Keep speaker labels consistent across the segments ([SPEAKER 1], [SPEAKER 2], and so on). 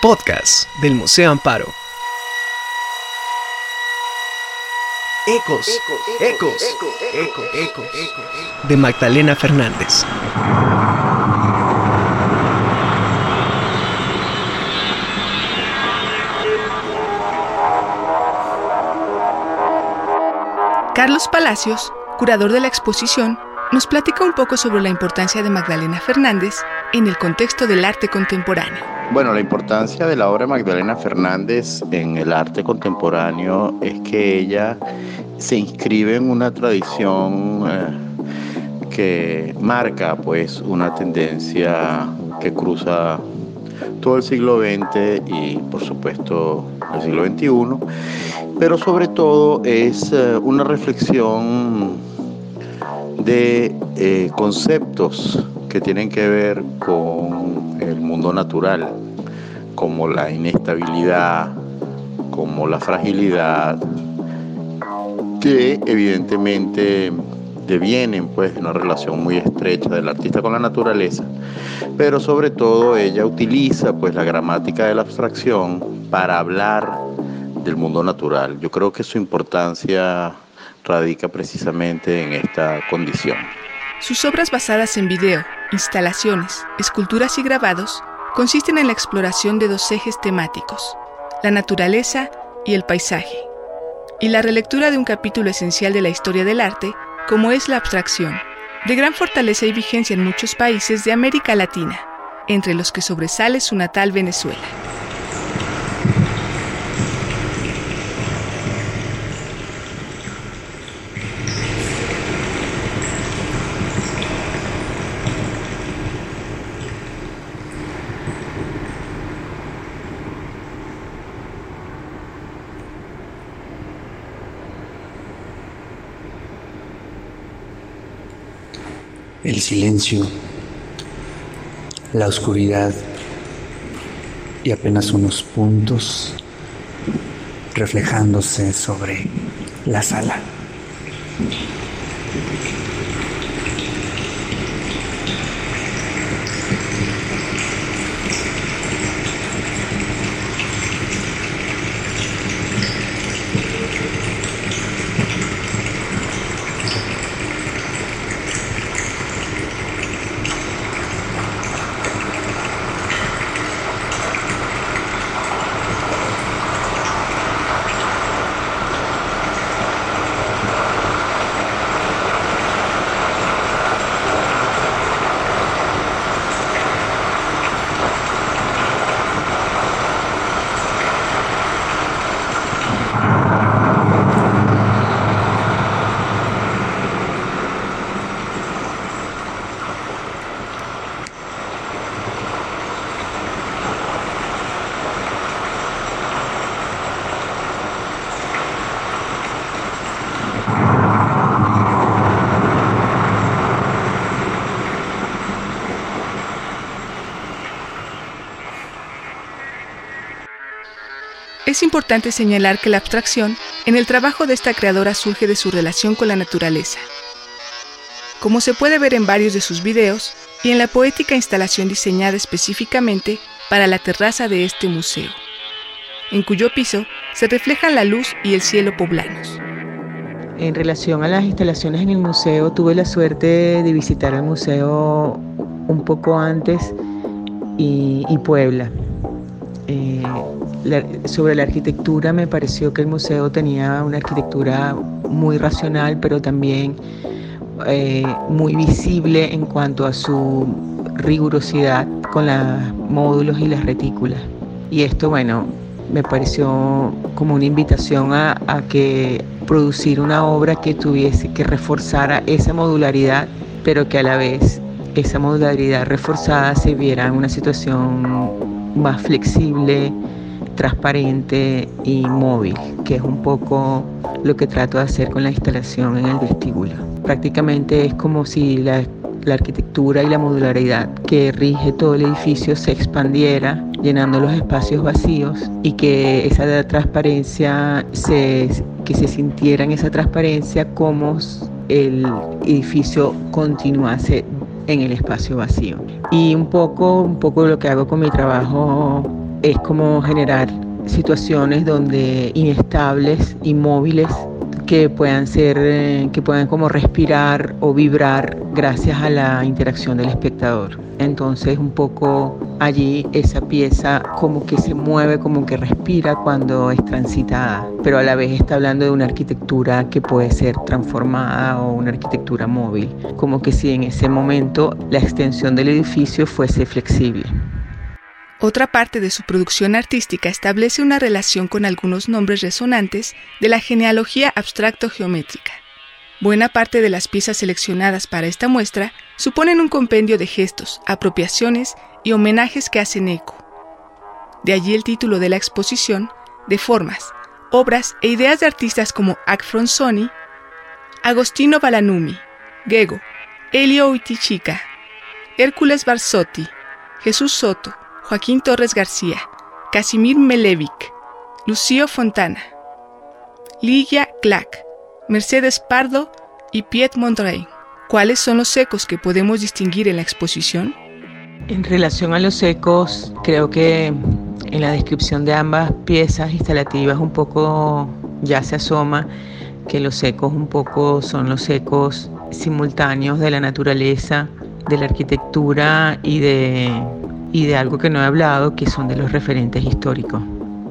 [SPEAKER 1] podcast del Museo Amparo. Ecos, ecos, ecos, ecos, de Magdalena Fernández.
[SPEAKER 2] Carlos Palacios, curador de la exposición, nos platica un poco sobre la importancia de Magdalena Fernández en el contexto del arte contemporáneo.
[SPEAKER 3] Bueno, la importancia de la obra de Magdalena Fernández en el arte contemporáneo es que ella se inscribe en una tradición eh, que marca pues una tendencia que cruza todo el siglo XX y por supuesto el siglo XXI, pero sobre todo es eh, una reflexión de eh, conceptos que tienen que ver con el mundo natural, como la inestabilidad, como la fragilidad, que evidentemente devienen pues de una relación muy estrecha del artista con la naturaleza, pero sobre todo ella utiliza pues la gramática de la abstracción para hablar del mundo natural. Yo creo que su importancia radica precisamente en esta condición.
[SPEAKER 2] Sus obras basadas en video, instalaciones, esculturas y grabados consisten en la exploración de dos ejes temáticos, la naturaleza y el paisaje, y la relectura de un capítulo esencial de la historia del arte, como es la abstracción, de gran fortaleza y vigencia en muchos países de América Latina, entre los que sobresale su natal Venezuela.
[SPEAKER 4] Silencio, la oscuridad y apenas unos puntos reflejándose sobre la sala.
[SPEAKER 2] Es importante señalar que la abstracción en el trabajo de esta creadora surge de su relación con la naturaleza. Como se puede ver en varios de sus videos y en la poética instalación diseñada específicamente para la terraza de este museo, en cuyo piso se reflejan la luz y el cielo poblanos.
[SPEAKER 5] En relación a las instalaciones en el museo, tuve la suerte de visitar el museo un poco antes y, Puebla. Eh, sobre la arquitectura me pareció que el museo tenía una arquitectura muy racional, pero también eh, muy visible en cuanto a su rigurosidad con los módulos y las retículas. Y esto, bueno, me pareció como una invitación a, que producir una obra que tuviese, que reforzara esa modularidad, pero que a la vez esa modularidad reforzada se viera en una situación más flexible, transparente y móvil, que es un poco lo que trato de hacer con la instalación en el vestíbulo. Prácticamente es como si la, arquitectura y la modularidad que rige todo el edificio se expandiera llenando los espacios vacíos y que esa transparencia se, que se sintiera en esa transparencia como el edificio continuase en el espacio vacío. Y un poco, un poco lo que hago con mi trabajo es como generar situaciones donde inestables, inmóviles, que puedan ser, eh, que puedan como respirar o vibrar gracias a la interacción del espectador. Entonces un poco allí esa pieza como que se mueve, como que respira cuando es transitada, pero a la vez está hablando de una arquitectura que puede ser transformada o una arquitectura móvil, como que si en ese momento la extensión del edificio fuese flexible.
[SPEAKER 2] Otra parte de su producción artística establece una relación con algunos nombres resonantes de la genealogía abstracto-geométrica. Buena parte de las piezas seleccionadas para esta muestra suponen un compendio de gestos, apropiaciones y homenajes que hacen eco. De allí el título de la exposición, de formas, obras e ideas de artistas como Ac Fronsoni, Agostino Balanumi, Gego, Elio Uitichica, Hércules Barsotti, Jesús Soto, Joaquín Torres García, Casimir Melevic, Lucio Fontana, Ligia Clack, Mercedes Pardo y Piet Mondrey. ¿Cuáles son los ecos que podemos distinguir en la exposición?
[SPEAKER 5] En relación a los ecos, creo que en la descripción de ambas piezas instalativas un poco ya se asoma que los ecos un poco son los ecos simultáneos de la naturaleza, de la arquitectura y de y de algo que no he hablado, que son de los referentes históricos.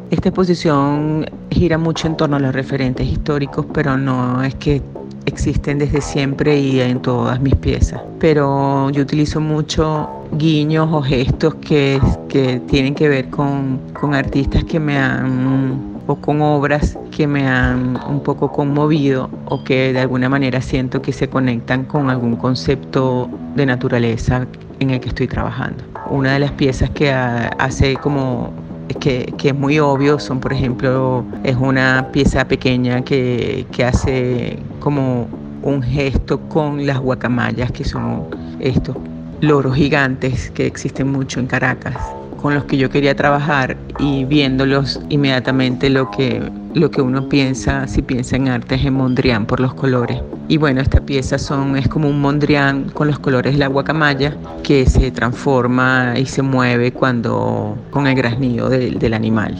[SPEAKER 5] Esta exposición gira mucho en torno a los referentes históricos, pero no es que existen desde siempre y en todas mis piezas. Pero yo utilizo mucho guiños o gestos que, que tienen que ver con, con artistas que me han o con obras que me han un poco conmovido o que de alguna manera siento que se conectan con algún concepto de naturaleza en el que estoy trabajando. Una de las piezas que hace como que, que, es muy obvio son, por ejemplo, es una pieza pequeña que, que hace como un gesto con las guacamayas, que son estos loros gigantes que existen mucho en Caracas con los que yo quería trabajar y viéndolos inmediatamente lo que, lo que uno piensa, si piensa en arte, es en Mondrian por los colores. Y bueno, esta pieza son, es como un Mondrian con los colores de la guacamaya que se transforma y se mueve cuando con el graznido del animal.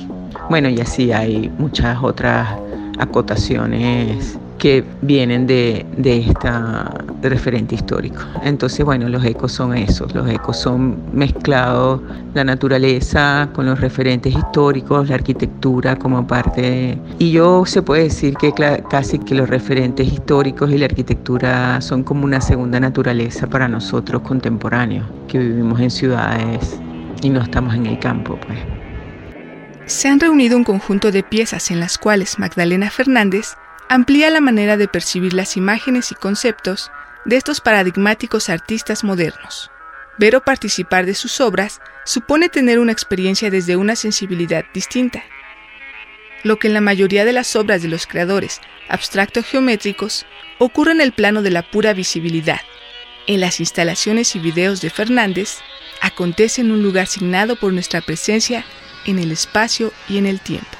[SPEAKER 5] Bueno, y así hay muchas otras acotaciones que vienen de, de esta referente histórico. Entonces, bueno, los ecos son esos, los ecos son mezclados la naturaleza con los referentes históricos, la arquitectura como parte Y yo se puede decir que casi que los referentes históricos y la arquitectura son como una segunda naturaleza para nosotros contemporáneos, que vivimos en ciudades y no estamos en el campo, pues.
[SPEAKER 2] Se han reunido un conjunto de piezas en las cuales Magdalena Fernández amplía la manera de percibir las imágenes y conceptos de estos paradigmáticos artistas modernos. Ver o participar de sus obras supone tener una experiencia desde una sensibilidad distinta. Lo que en la mayoría de las obras de los creadores abstracto-geométricos ocurre en el plano de la pura visibilidad. En las instalaciones y videos de Fernández, acontece en un lugar signado por nuestra presencia en el espacio y en el tiempo.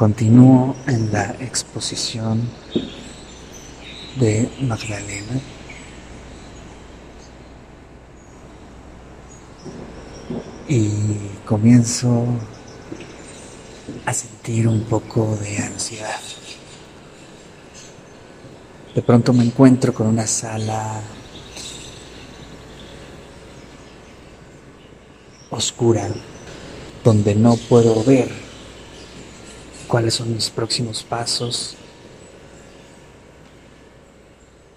[SPEAKER 4] Continúo en la exposición de Magdalena. Y comienzo a sentir un poco de ansiedad. De pronto me encuentro con una sala oscura donde no puedo ver cuáles son mis próximos pasos,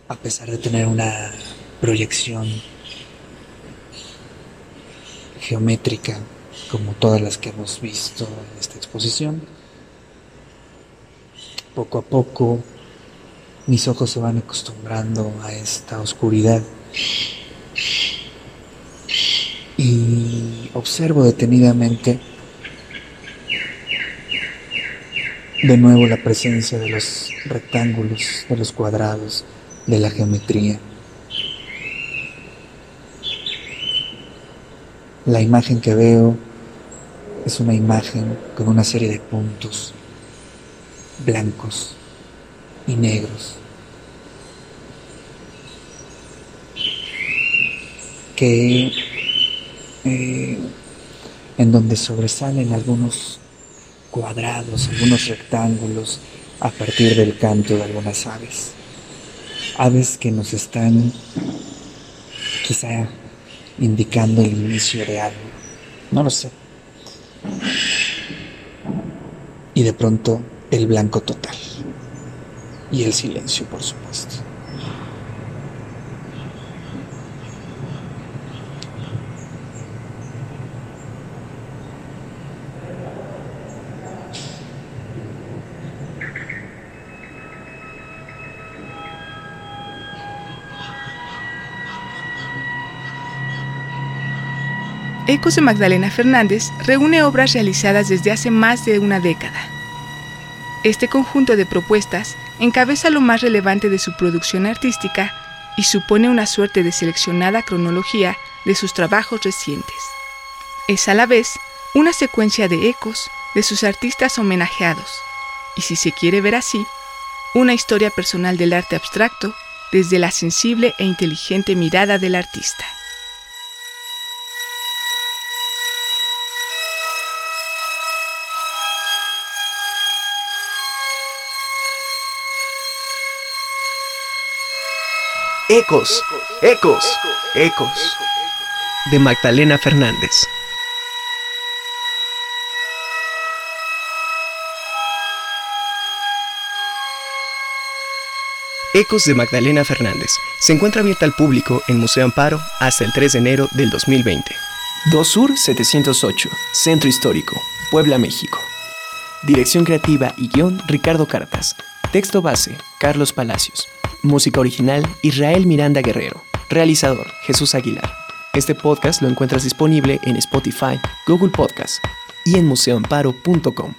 [SPEAKER 4] a pesar de tener una proyección geométrica como todas las que hemos visto en esta exposición. Poco a poco mis ojos se van acostumbrando a esta oscuridad y observo detenidamente de nuevo la presencia de los rectángulos, de los cuadrados, de la geometría. La imagen que veo es una imagen con una serie de puntos blancos y negros que eh, en donde sobresalen algunos cuadrados, algunos rectángulos a partir del canto de algunas aves. Aves que nos están quizá indicando el inicio de algo. No lo sé. Y de pronto el blanco total. Y el silencio, por supuesto.
[SPEAKER 2] Ecos de Magdalena Fernández reúne obras realizadas desde hace más de una década. Este conjunto de propuestas encabeza lo más relevante de su producción artística y supone una suerte de seleccionada cronología de sus trabajos recientes. Es a la vez una secuencia de ecos de sus artistas homenajeados, y si se quiere ver así, una historia personal del arte abstracto desde la sensible e inteligente mirada del artista.
[SPEAKER 1] Ecos, ecos, ecos. De Magdalena Fernández. Ecos de Magdalena Fernández. Se encuentra abierta al público en Museo Amparo hasta el 3 de enero del 2020.
[SPEAKER 6] 2 Sur 708, Centro Histórico, Puebla, México. Dirección creativa y guion Ricardo Cartas. Texto base Carlos Palacios. Música original Israel Miranda Guerrero. Realizador Jesús Aguilar. Este podcast lo encuentras disponible en Spotify, Google Podcast y en museoamparo.com.